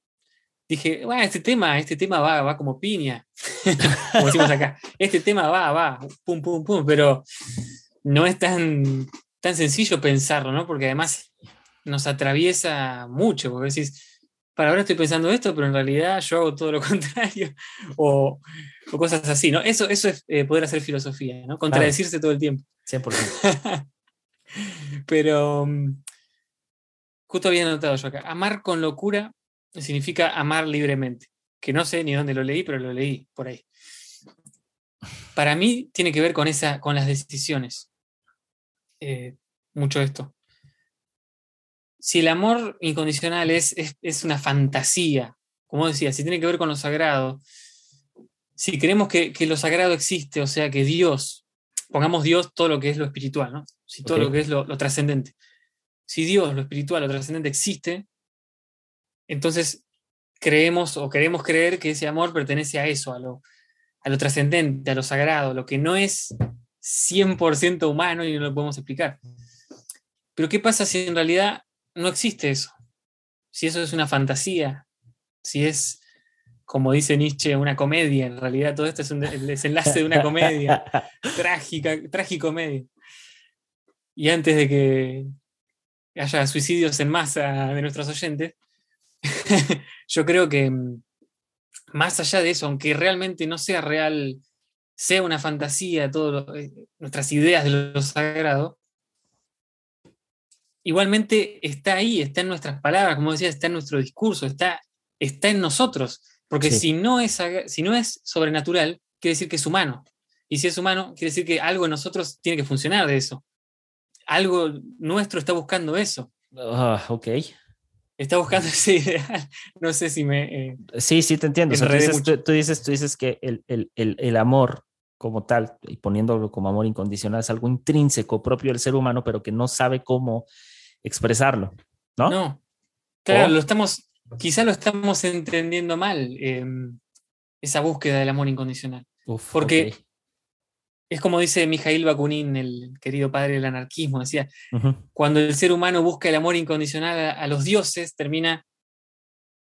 dije, bueno, este tema, este tema va, va como piña, como decimos acá, este tema va, va, pum, pum, pum, pero no es tan, tan sencillo pensarlo, ¿no? Porque además nos atraviesa mucho, porque decís, para ahora estoy pensando esto, pero en realidad yo hago todo lo contrario, o, o cosas así, ¿no? Eso, eso es eh, poder hacer filosofía, ¿no? Contradecirse todo el tiempo. 100%. pero mm, justo había notado yo acá, amar con locura significa amar libremente, que no sé ni dónde lo leí, pero lo leí por ahí. Para mí tiene que ver con, esa, con las decisiones, eh, mucho esto. Si el amor incondicional es, es, una fantasía, como decía, si tiene que ver con lo sagrado, si creemos que, lo sagrado existe, o sea, que Dios, pongamos Dios todo lo que es lo espiritual, ¿no? Si todo lo que es lo, lo trascendente. Si Dios, lo espiritual, lo trascendente existe, entonces creemos o queremos creer que ese amor pertenece a eso, a lo, a lo trascendente, a lo sagrado, lo que no es 100% humano y no lo podemos explicar. Pero ¿qué pasa si en realidad no existe eso? Si eso es una fantasía, si es, como dice Nietzsche, una comedia, en realidad todo esto es un, desenlace de una comedia, trágica, tragicomedia. Y antes de que haya suicidios en masa de nuestros oyentes, yo creo que mm, más allá de eso, aunque realmente no sea real, sea una fantasía, todas eh, nuestras ideas de lo sagrado, igualmente está ahí, está en nuestras palabras, como decía, está en nuestro discurso, está, está en nosotros. Porque si, no es, si no es sobrenatural, quiere decir que es humano. Y si es humano, quiere decir que algo en nosotros tiene que funcionar de eso. Algo nuestro está buscando eso. Ah, ok está buscando ese ideal. No sé si me... Eh, sí, sí, te entiendo. tú, dices, tú, dices, que el, el, el, amor como tal, y poniéndolo como amor incondicional, es algo intrínseco propio del ser humano, pero que no sabe cómo expresarlo, ¿no? No. Claro, lo estamos, quizá lo estamos entendiendo mal, em, esa búsqueda del amor incondicional. Porque es como dice Mijail Bakunin, el querido padre del anarquismo, decía, cuando el ser humano busca el amor incondicional a, los dioses, termina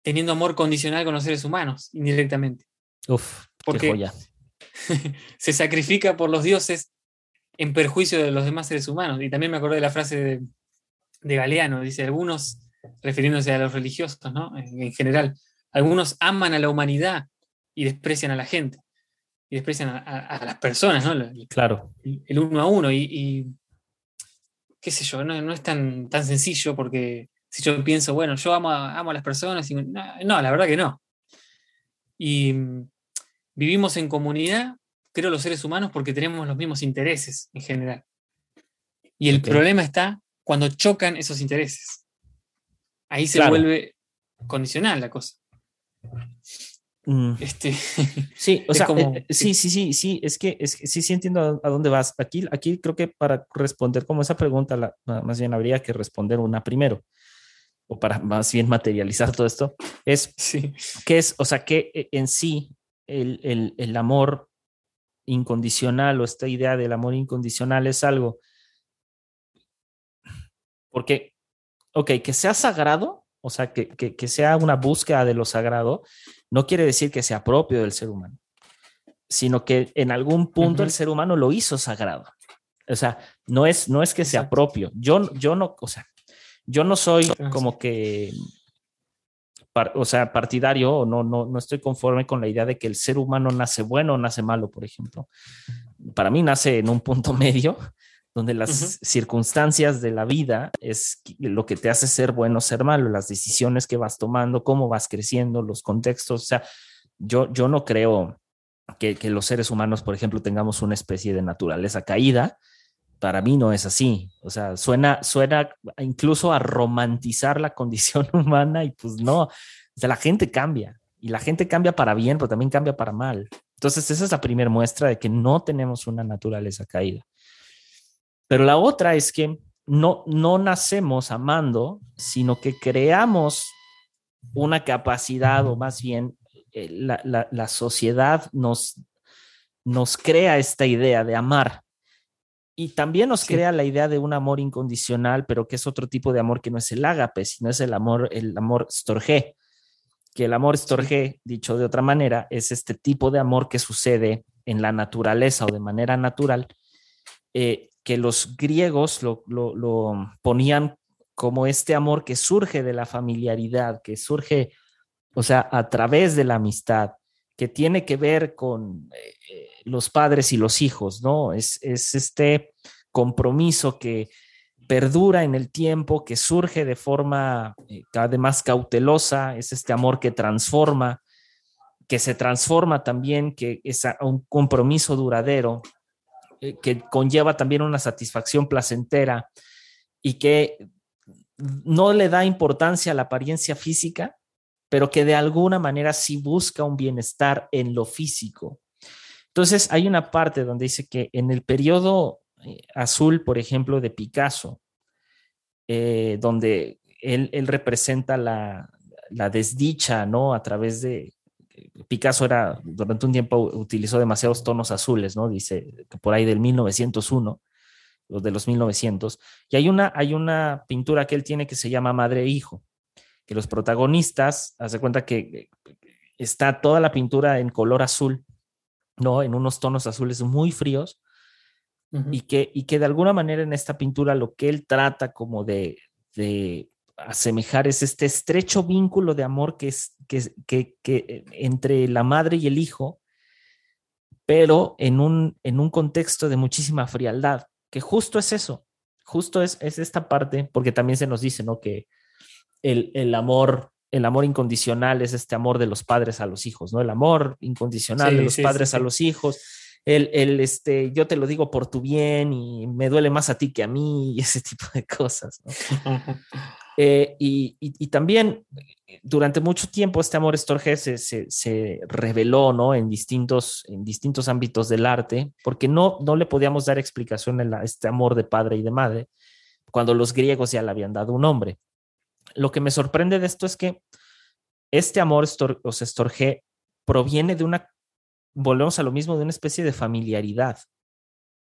teniendo amor condicional con los seres humanos, indirectamente. Uf, Porque se sacrifica por los dioses en perjuicio de los demás seres humanos. Y también me acordé de la frase de, de Galeano, dice, algunos, refiriéndose a los religiosos, ¿no? en general, algunos aman a la humanidad y desprecian a la gente y desprecian a, las personas, ¿no? claro. El, uno a uno. Y, qué sé yo, no, es tan, tan sencillo porque si yo pienso, bueno, yo amo a, amo a las personas, y, no, la verdad que no. Y mm, vivimos en comunidad, creo, los seres humanos porque tenemos los mismos intereses en general. Y el problema está cuando chocan esos intereses. Ahí se vuelve condicional la cosa. Mm. Este, sí, o sea, eh, sí, sí, sí, sí, es que, es sí, sí entiendo a, dónde vas. Aquí, aquí creo que para responder como esa pregunta, la, más bien habría que responder una primero, o para más bien materializar todo esto, es, sí. ¿qué es, o sea, que eh, en sí el, el, el amor incondicional o esta idea del amor incondicional es algo, porque, ok, que sea sagrado, o sea, que, que, que sea una búsqueda de lo sagrado, no quiere decir que sea propio del ser humano, sino que en algún punto el ser humano lo hizo sagrado. O sea, no es, no es que sea propio. Yo, yo no, o sea, yo no soy como que, o sea, partidario o no, no, no estoy conforme con la idea de que el ser humano nace bueno o nace malo, por ejemplo. Para mí nace en un punto medio donde las circunstancias de la vida es lo que te hace ser bueno o ser malo, las decisiones que vas tomando, cómo vas creciendo, los contextos. O sea, yo, yo no creo que, que los seres humanos, por ejemplo, tengamos una especie de naturaleza caída. Para mí no es así. O sea, suena, suena incluso a romantizar la condición humana y pues no. O sea, la gente cambia y la gente cambia para bien, pero también cambia para mal. Entonces, esa es la primera muestra de que no tenemos una naturaleza caída. Pero la otra es que no, no nacemos amando, sino que creamos una capacidad o más bien eh, la, sociedad nos, nos crea esta idea de amar. Y también nos crea la idea de un amor incondicional, pero que es otro tipo de amor que no es el ágape, sino es el amor, el amor storge, que el amor storge, dicho de otra manera, es este tipo de amor que sucede en la naturaleza o de manera natural, eh, que los griegos lo, ponían como este amor que surge de la familiaridad, que surge, o sea, a través de la amistad, que tiene que ver con eh, los padres y los hijos, ¿no? Es, este compromiso que perdura en el tiempo, que surge de forma eh, además cautelosa, es este amor que transforma, que se transforma también, que es un compromiso duradero que conlleva también una satisfacción placentera y que no le da importancia a la apariencia física, pero que de alguna manera sí busca un bienestar en lo físico. Entonces, hay una parte donde dice que en el periodo eh, azul, por ejemplo, de Picasso, eh, donde él, representa la, la desdicha, ¿no? A través de, Picasso era, durante un tiempo utilizó demasiados tonos azules, ¿no? Dice que por ahí del 1901, los de los 1900. Y hay una, hay una pintura que él tiene que se llama Madre e Hijo, que los protagonistas, hace cuenta que está toda la pintura en color azul, ¿no? En unos tonos azules muy fríos. y, que, y que de alguna manera en esta pintura lo que él trata como de, de asemejar es este estrecho vínculo de amor que es que, que, que, entre la madre y el hijo, pero en un, en un contexto de muchísima frialdad, que justo es eso, justo es, es esta parte, porque también se nos dice, ¿no? Que el, el, amor, el amor incondicional es este amor de los padres a los hijos, ¿no? El amor incondicional sí, de los sí, padres sí, a los hijos, el, el, este, yo te lo digo por tu bien y me duele más a ti que a mí y ese tipo de cosas, ¿no? Eh, y, también durante mucho tiempo este amor estorge se, reveló ¿no? en, distintos, en distintos ámbitos del arte, porque no, no le podíamos dar explicación a este amor de padre y de madre, cuando los griegos ya le habían dado un nombre. Lo que me sorprende de esto es que este amor o proviene de una, volvemos a lo mismo, de una especie de familiaridad.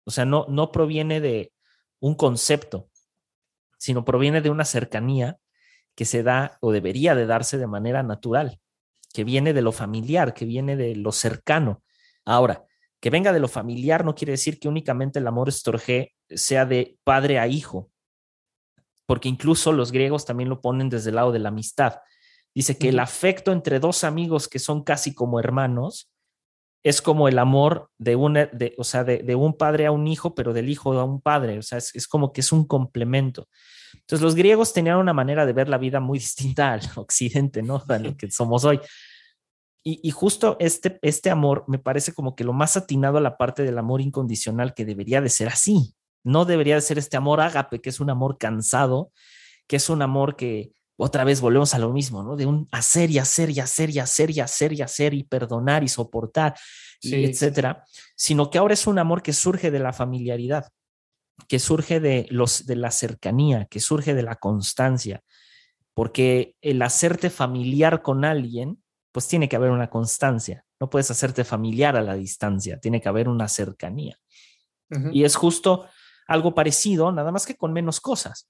O sea, no, no proviene de un concepto, sino proviene de una cercanía que se da o debería de darse de manera natural, que viene de lo familiar, que viene de lo cercano. Ahora, que venga de lo familiar no quiere decir que únicamente el amor estorge sea de padre a hijo, porque incluso los griegos también lo ponen desde el lado de la amistad. Dice que el afecto entre dos amigos que son casi como hermanos es como el amor de un, de, o sea, de, de, un padre a un hijo, pero del hijo a un padre. O sea, es, como que es un complemento. Entonces, los griegos tenían una manera de ver la vida muy distinta al occidente, ¿no? A lo que somos hoy. Y, y, justo este, este amor me parece como que lo más atinado a la parte del amor incondicional que debería de ser así. No debería de ser este amor ágape, que es un amor cansado, que es un amor que, otra vez volvemos a lo mismo, ¿no? De un hacer y hacer y hacer y hacer y hacer y hacer y perdonar y soportar, sí. y etcétera, sino que ahora es un amor que surge de la familiaridad, que surge de, los, de la cercanía, que surge de la constancia, porque el hacerte familiar con alguien, pues tiene que haber una constancia, no puedes hacerte familiar a la distancia, tiene que haber una cercanía. Uh -huh. Y es justo algo parecido, nada más que con menos cosas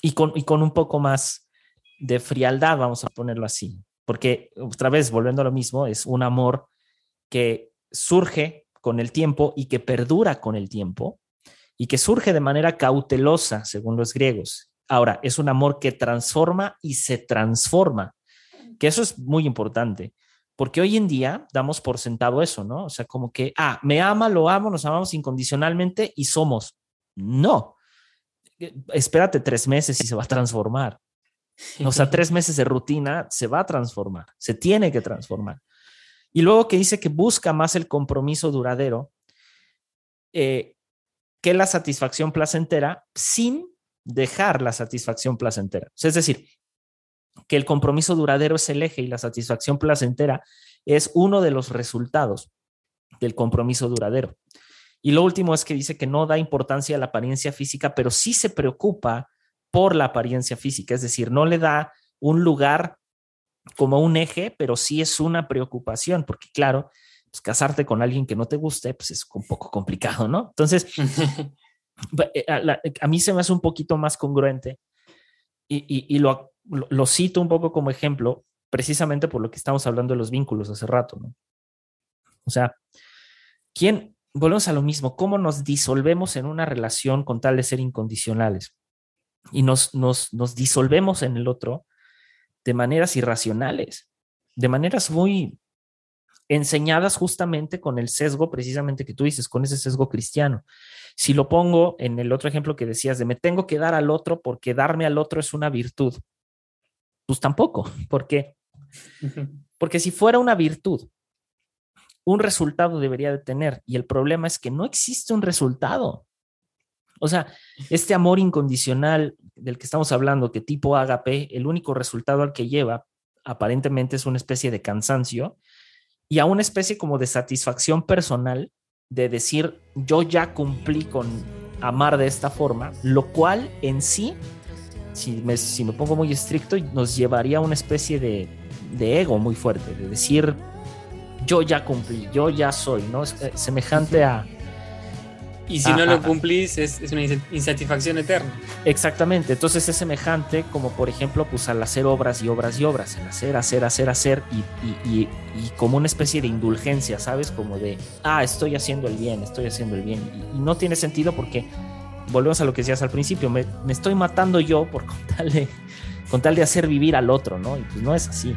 y con, y con un poco más de frialdad, vamos a ponerlo así, porque otra vez, volviendo a lo mismo, es un amor que surge con el tiempo y que perdura con el tiempo y que surge de manera cautelosa, según los griegos. Ahora, es un amor que transforma y se transforma, que eso es muy importante, porque hoy en día damos por sentado eso, ¿no? O sea, como que, ah, me ama, lo amo, nos amamos incondicionalmente y somos. No, espérate tres meses y se va a transformar. O sea, tres meses de rutina se va a transformar, se tiene que transformar. Y luego que dice que busca más el compromiso duradero eh, que la satisfacción placentera sin dejar la satisfacción placentera. O sea, es decir, que el compromiso duradero es el eje y la satisfacción placentera es uno de los resultados del compromiso duradero. Y lo último es que dice que no da importancia a la apariencia física, pero sí se preocupa por la apariencia física, es decir, no le da un lugar como un eje, pero sí es una preocupación, porque claro, pues casarte con alguien que no te guste, pues es un poco complicado, ¿no? Entonces, eh, a, a, mí se me hace un poquito más congruente y, y, y lo, lo, lo, cito un poco como ejemplo, precisamente por lo que estamos hablando de los vínculos hace rato, ¿no? O sea, ¿quién, volvemos a lo mismo, cómo nos disolvemos en una relación con tal de ser incondicionales? Y nos, nos, nos disolvemos en el otro de maneras irracionales, de maneras muy enseñadas justamente con el sesgo precisamente que tú dices, con ese sesgo cristiano. Si lo pongo en el otro ejemplo que decías de me tengo que dar al otro porque darme al otro es una virtud, pues tampoco, ¿por qué? Porque si fuera una virtud, un resultado debería de tener y el problema es que no existe un resultado. O sea, este amor incondicional del que estamos hablando, que tipo agape, el único resultado al que lleva aparentemente es una especie de cansancio y a una especie como de satisfacción personal de decir, yo ya cumplí con amar de esta forma, lo cual en sí si me, si me pongo muy estricto, nos llevaría a una especie de, de ego muy fuerte, de decir, yo ya cumplí, yo ya soy, ¿no? Es eh, semejante a... Y si no lo cumplís, es, es, una insatisfacción eterna. Exactamente, entonces es semejante como por ejemplo, pues al hacer obras y obras y obras, el hacer, hacer, hacer, hacer y, y, y, como una especie de indulgencia, ¿sabes? Como de, ah, estoy haciendo el bien, estoy haciendo el bien. Y, no tiene sentido porque, volvemos a lo que decías al principio, me, me estoy matando yo por con tal, de, con tal de hacer vivir al otro, ¿no? Y pues no es así.